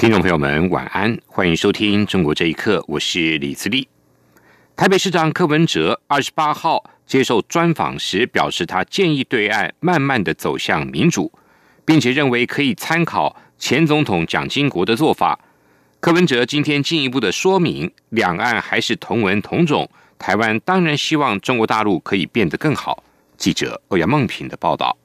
听众朋友们，晚安！欢迎收听《中国这一刻》，我是李自立。台北市长柯文哲二十八号接受专访时表示，他建议对岸慢慢的走向民主，并且认为可以参考前总统蒋经国的做法。柯文哲今天进一步的说明，两岸还是同文同种，台湾当然希望中国大陆可以变得更好。记者欧阳梦平的报道。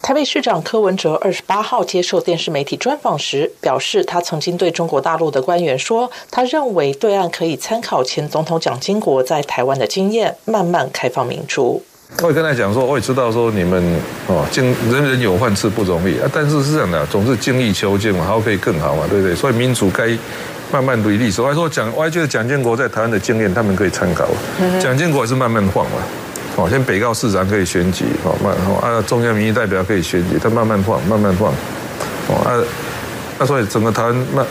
台北市长柯文哲二十八号接受电视媒体专访时表示，他曾经对中国大陆的官员说，他认为对岸可以参考前总统蒋经国在台湾的经验，慢慢开放民主。我也跟他讲说，我也知道说你们哦，经人人有饭吃不容易啊，但是是这样的，总是精益求精嘛，还可以更好嘛，对不对？所以民主该慢慢履历。所以说蒋，我还觉得蒋经国在台湾的经验，他们可以参考。蒋建国还是慢慢放嘛。哦，先北告市长可以选举，哦慢，哦啊中央民意代表可以选举，他慢慢放，慢慢放，哦啊，那所以整个台湾慢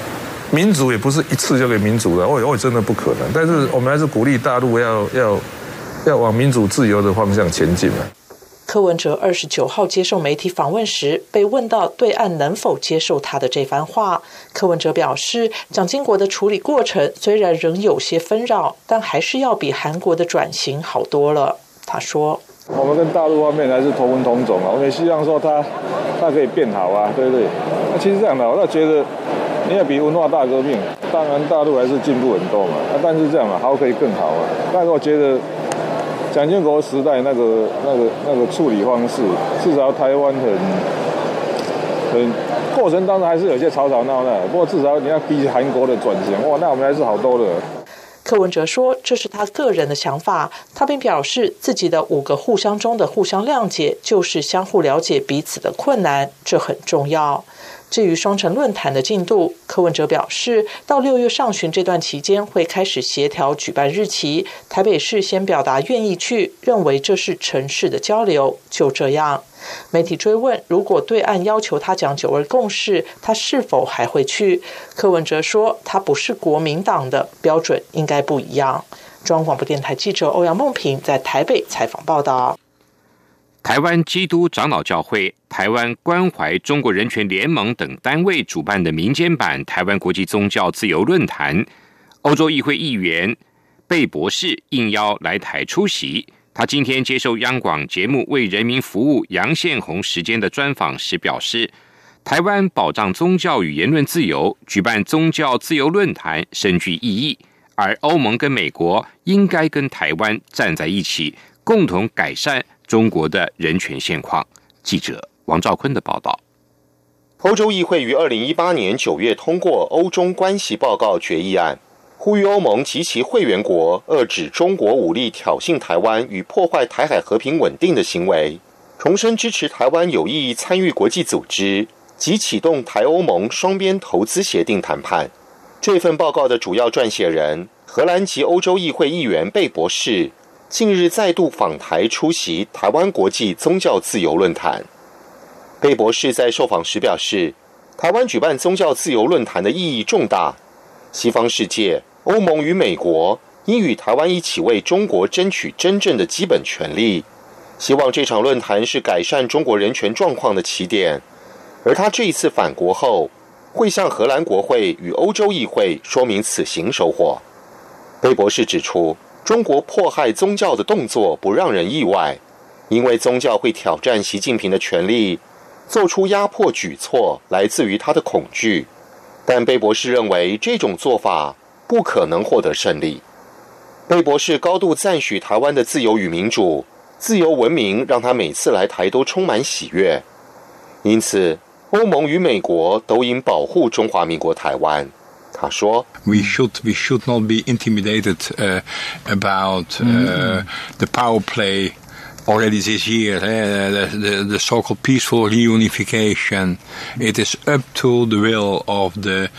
民主也不是一次就给民主的，哦哦真的不可能，但是我们还是鼓励大陆要要要往民主自由的方向前进嘛。柯文哲二十九号接受媒体访问时，被问到对岸能否接受他的这番话，柯文哲表示，蒋经国的处理过程虽然仍有些纷扰，但还是要比韩国的转型好多了。他说：“我们跟大陆方面还是同文同种啊，我们也希望说他他可以变好啊，对不对？那其实这样的，我倒觉得你要比文化大革命，当然大陆还是进步很多嘛。那但是这样嘛，还可以更好啊。但是我觉得蒋经国时代那个那个那个处理方式，至少台湾很很过程当中还是有些吵吵闹闹。不过至少你要比韩国的转型，哇，那我们还是好多了。”柯文哲说：“这是他个人的想法。”他并表示，自己的五个互相中的互相谅解，就是相互了解彼此的困难，这很重要。至于双城论坛的进度，柯文哲表示，到六月上旬这段期间会开始协调举办日期。台北市先表达愿意去，认为这是城市的交流。就这样，媒体追问，如果对岸要求他讲九二共识，他是否还会去？柯文哲说，他不是国民党的标准，应该不一样。中央广播电台记者欧阳梦平在台北采访报道。台湾基督长老教会、台湾关怀中国人权联盟等单位主办的民间版台湾国际宗教自由论坛，欧洲议会议员贝博士应邀来台出席。他今天接受央广节目《为人民服务》杨宪宏时间的专访时表示，台湾保障宗教与言论自由，举办宗教自由论坛深具意义，而欧盟跟美国应该跟台湾站在一起，共同改善。中国的人权现况，记者王兆坤的报道。欧洲议会于二零一八年九月通过《欧中关系报告》决议案，呼吁欧盟及其会员国遏制中国武力挑衅台湾与破坏台海和平稳定的行为，重申支持台湾有意参与国际组织及启动台欧盟双边投资协定谈判。这份报告的主要撰写人，荷兰籍欧洲议会议员贝博士。近日再度访台出席台湾国际宗教自由论坛，贝博士在受访时表示，台湾举办宗教自由论坛的意义重大，西方世界、欧盟与美国应与台湾一起为中国争取真正的基本权利，希望这场论坛是改善中国人权状况的起点，而他这一次返国后，会向荷兰国会与欧洲议会说明此行收获。贝博士指出。中国迫害宗教的动作不让人意外，因为宗教会挑战习近平的权利，做出压迫举措来自于他的恐惧。但贝博士认为这种做法不可能获得胜利。贝博士高度赞许台湾的自由与民主、自由文明，让他每次来台都充满喜悦。因此，欧盟与美国都应保护中华民国台湾。他说：“We should we should not be intimidated about the power play already this year. The the so-called peaceful reunification. It is up to the will of the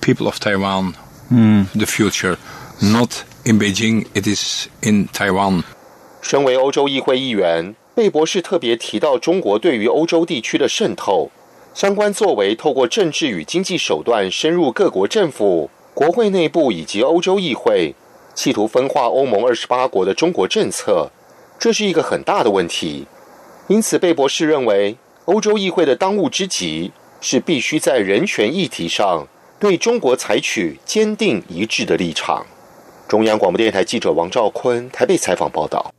people of Taiwan 嗯，the future not in Beijing, it is in Taiwan。身为欧洲议会议员，贝博士特别提到中国对于欧洲地区的渗透， 相关作为透过政治与经济手段深入各国政府、国会内部以及欧洲议会，企图分化欧盟二十八国的中国政策，这是一个很大的问题。因此，贝博士认为，欧洲议会的当务之急是必须在人权议题上对中国采取坚定一致的立场。中央广播电台记者王兆坤台北采访报道。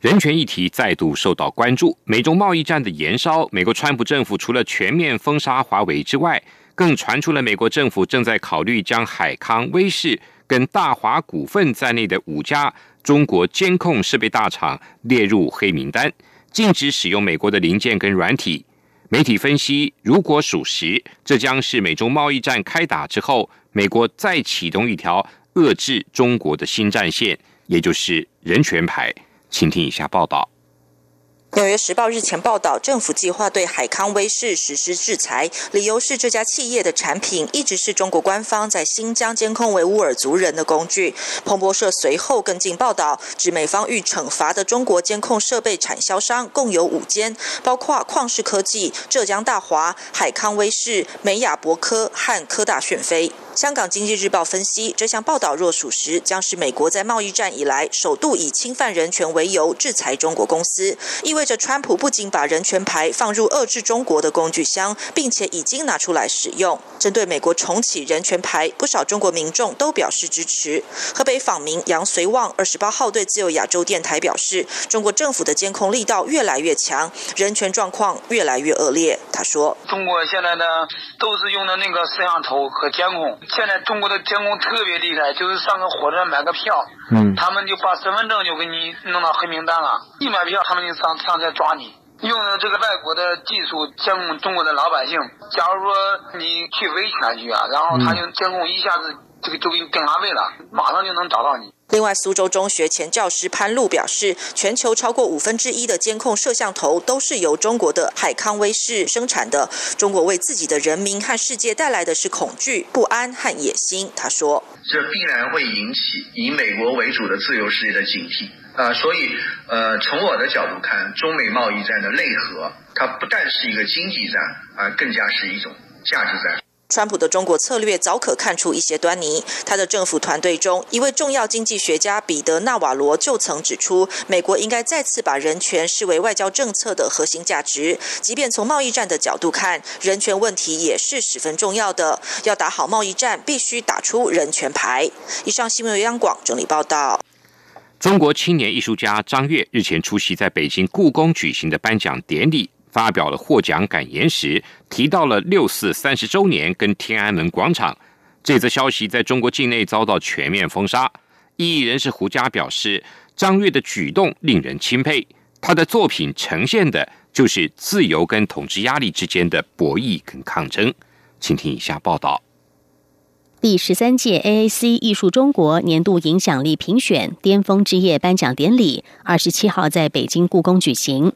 人权议题再度受到关注。美中贸易战的延烧，美国川普政府除了全面封杀华为之外，更传出了美国政府正在考虑将海康威视跟大华股份在内的五家中国监控设备大厂列入黑名单，禁止使用美国的零件跟软体。媒体分析，如果属实，这将是美中贸易战开打之后，美国再启动一条遏制中国的新战线，也就是人权牌。请听以下报道。纽约时报日前报道，政府计划对海康威视实施制裁，理由是这家企业的产品一直是中国官方在新疆监控维吾尔族人的工具。彭博社随后跟进报道，指美方欲惩罚的中国监控设备产销商共有五间，包括旷视科技、浙江大华、海康威视、美雅博科和科大讯飞。香港经济日报分析，这项报道若属实，将是美国在贸易战以来首度以侵犯人权为由制裁中国公司，意味着川普不仅把人权牌放入遏制中国的工具箱，并且已经拿出来使用。针对美国重启人权牌，不少中国民众都表示支持。河北访民杨随旺二十八号对自由亚洲电台表示，中国政府的监控力道越来越强，人权状况越来越恶劣。他说：“中国现在呢，都是用的那个摄像头和监控。”现在中国的监控特别厉害，就是上个火车买个票，嗯，他们就把身份证就给你弄到黑名单了。一买票，他们就上上车抓你，用的这个外国的技术监控中国的老百姓。假如说你去维权去啊，然后他就监控一下子这个就给你定下位了，马上就能找到你。另外，苏州中学前教师潘露表示，全球超过五分之一的监控摄像头都是由中国的海康威视生产的。中国为自己的人民和世界带来的是恐惧、不安和野心。他说：“这必然会引起以美国为主的自由世界的警惕啊！所以，呃，从我的角度看，中美贸易战的内核，它不但是一个经济战，而更加是一种价值战。”川普的中国策略早可看出一些端倪。他的政府团队中一位重要经济学家彼得·纳瓦罗就曾指出，美国应该再次把人权视为外交政策的核心价值。即便从贸易战的角度看，人权问题也是十分重要的。要打好贸易战，必须打出人权牌。以上新闻由央广整理报道。中国青年艺术家张悦日前出席在北京故宫举行的颁奖典礼。发表了获奖感言时，提到了六四三十周年跟天安门广场。这则消息在中国境内遭到全面封杀。异议人士胡佳表示，张悦的举动令人钦佩，他的作品呈现的就是自由跟统治压力之间的博弈跟抗争。请听以下报道：第十三届 AAC 艺术中国年度影响力评选巅峰之夜颁奖典礼，二十七号在北京故宫举行。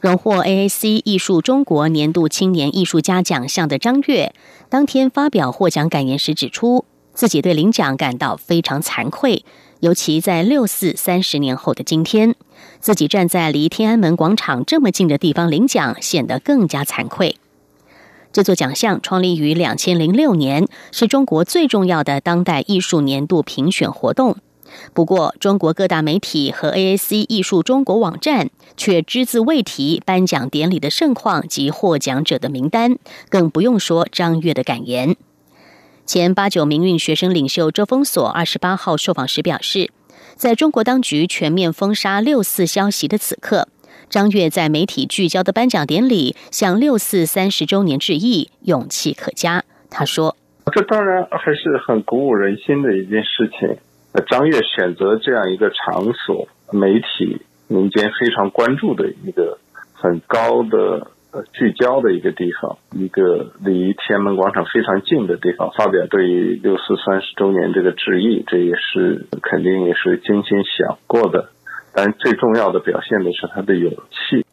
荣获 AAC 艺术中国年度青年艺术家奖项的张悦，当天发表获奖感言时指出，自己对领奖感到非常惭愧，尤其在六四三十年后的今天，自己站在离天安门广场这么近的地方领奖，显得更加惭愧。这座奖项创立于两千零六年，是中国最重要的当代艺术年度评选活动。不过，中国各大媒体和 AAC 艺术中国网站却只字未提颁奖典礼的盛况及获奖者的名单，更不用说张悦的感言。前八九民运学生领袖周峰锁二十八号受访时表示，在中国当局全面封杀六四消息的此刻，张悦在媒体聚焦的颁奖典礼向六四三十周年致意，勇气可嘉。他说：“这当然还是很鼓舞人心的一件事情。”张悦选择这样一个场所，媒体民间非常关注的一个很高的呃聚焦的一个地方，一个离天安门广场非常近的地方，发表对于六四三十周年这个致意，这也是肯定也是精心想过的。但最重要的表现的是他的勇气。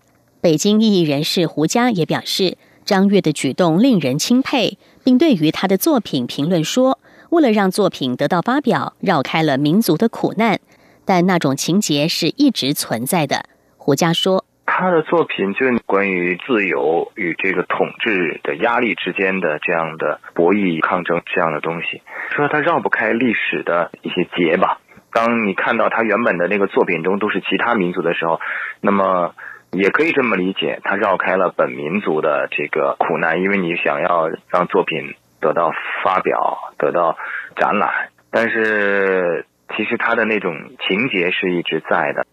北京异议人士胡佳也表示，张悦的举动令人钦佩，并对于他的作品评论说。为了让作品得到发表，绕开了民族的苦难，但那种情节是一直存在的。胡佳说：“他的作品就是关于自由与这个统治的压力之间的这样的博弈抗争这样的东西，说他绕不开历史的一些结吧。当你看到他原本的那个作品中都是其他民族的时候，那么也可以这么理解，他绕开了本民族的这个苦难，因为你想要让作品。”得到发表，得到展览，但是其实他的那种情节是一直在的。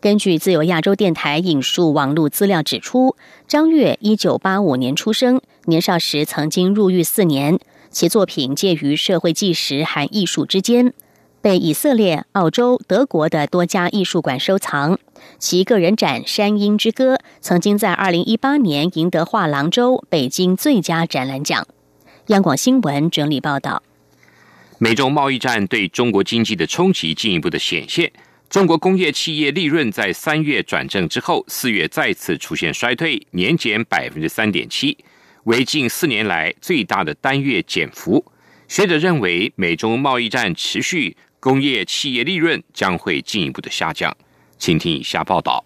根据自由亚洲电台引述网络资料指出，张悦一九八五年出生，年少时曾经入狱四年，其作品介于社会纪实和艺术之间，被以色列、澳洲、德国的多家艺术馆收藏。其个人展《山鹰之歌》曾经在二零一八年赢得画廊周北京最佳展览奖。央广新闻整理报道：美中贸易战对中国经济的冲击进一步的显现。中国工业企业利润在三月转正之后，四月再次出现衰退，年减百分之三点七，为近四年来最大的单月减幅。学者认为，美中贸易战持续，工业企业利润将会进一步的下降。请听以下报道：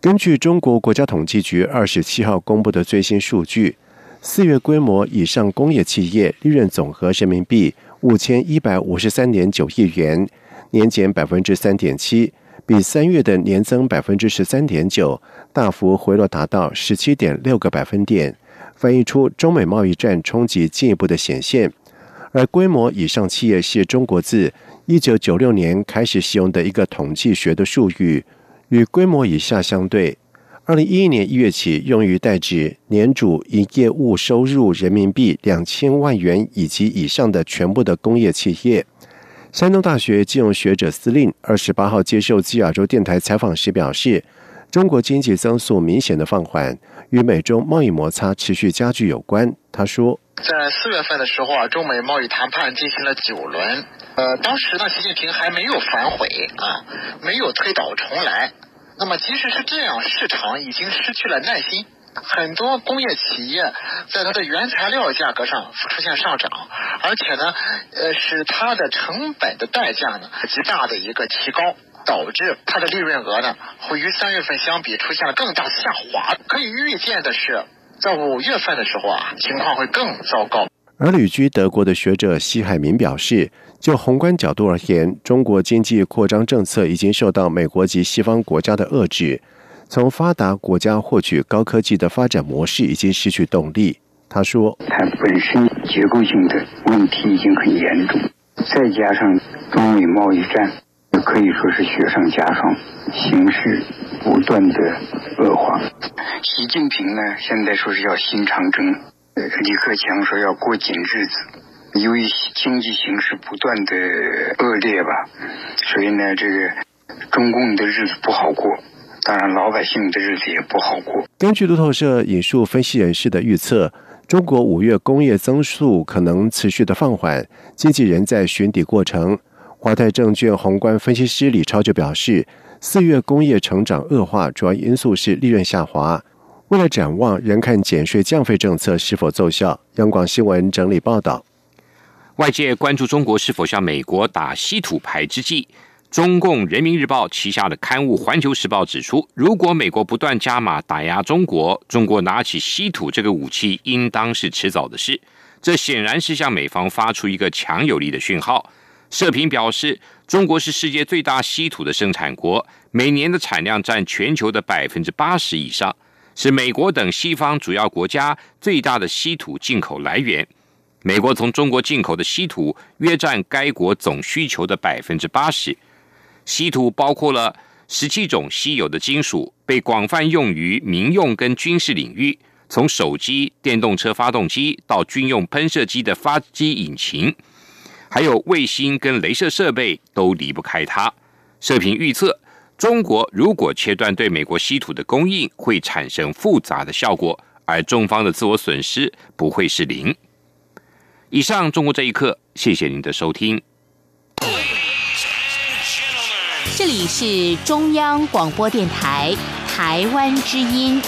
根据中国国家统计局二十七号公布的最新数据。四月规模以上工业企业利润总和人民币五千一百五十三点九亿元，年减百分之三点七，比三月的年增百分之十三点九大幅回落，达到十七点六个百分点，反映出中美贸易战冲击进一步的显现。而规模以上企业是中国自一九九六年开始使用的一个统计学的术语，与规模以下相对。二零一一年一月起，用于代指年主营业务收入人民币两千万元以及以上的全部的工业企业。山东大学金融学者司令二十八号接受基亚洲电台采访时表示，中国经济增速明显的放缓，与美中贸易摩擦持续加剧有关。他说，在四月份的时候啊，中美贸易谈判进行了九轮，呃，当时呢，习近平还没有反悔啊，没有推倒重来。那么，即使是这样，市场已经失去了耐心，很多工业企业在它的原材料价格上出现上涨，而且呢，呃，使它的成本的代价呢极大的一个提高，导致它的利润额呢会与三月份相比出现了更大下滑。可以预见的是，在五月份的时候啊，情况会更糟糕。而旅居德国的学者西海民表示。就宏观角度而言，中国经济扩张政策已经受到美国及西方国家的遏制，从发达国家获取高科技的发展模式已经失去动力。他说：“它本身结构性的问题已经很严重，再加上中美贸易战，可以说是雪上加霜，形势不断的恶化。习近平呢，现在说是要新长征，李克强说要过紧日子。”由于经济形势不断的恶劣吧，所以呢，这个中共的日子不好过，当然老百姓的日子也不好过。根据路透社引述分析人士的预测，中国五月工业增速可能持续的放缓，经济仍在寻底过程。华泰证券宏观分析师李超就表示，四月工业成长恶化，主要因素是利润下滑。为了展望，仍看减税降费政策是否奏效。央广新闻整理报道。外界关注中国是否向美国打稀土牌之际，中共人民日报旗下的刊物《环球时报》指出，如果美国不断加码打压中国，中国拿起稀土这个武器，应当是迟早的事。这显然是向美方发出一个强有力的讯号。社评表示，中国是世界最大稀土的生产国，每年的产量占全球的百分之八十以上，是美国等西方主要国家最大的稀土进口来源。美国从中国进口的稀土约占该国总需求的百分之八十。稀土包括了十七种稀有的金属，被广泛用于民用跟军事领域，从手机、电动车发动机到军用喷射机的发机引擎，还有卫星跟镭射设备都离不开它。社评预测，中国如果切断对美国稀土的供应，会产生复杂的效果，而中方的自我损失不会是零。以上中国这一刻，谢谢您的收听。这里是中央广播电台台湾之音。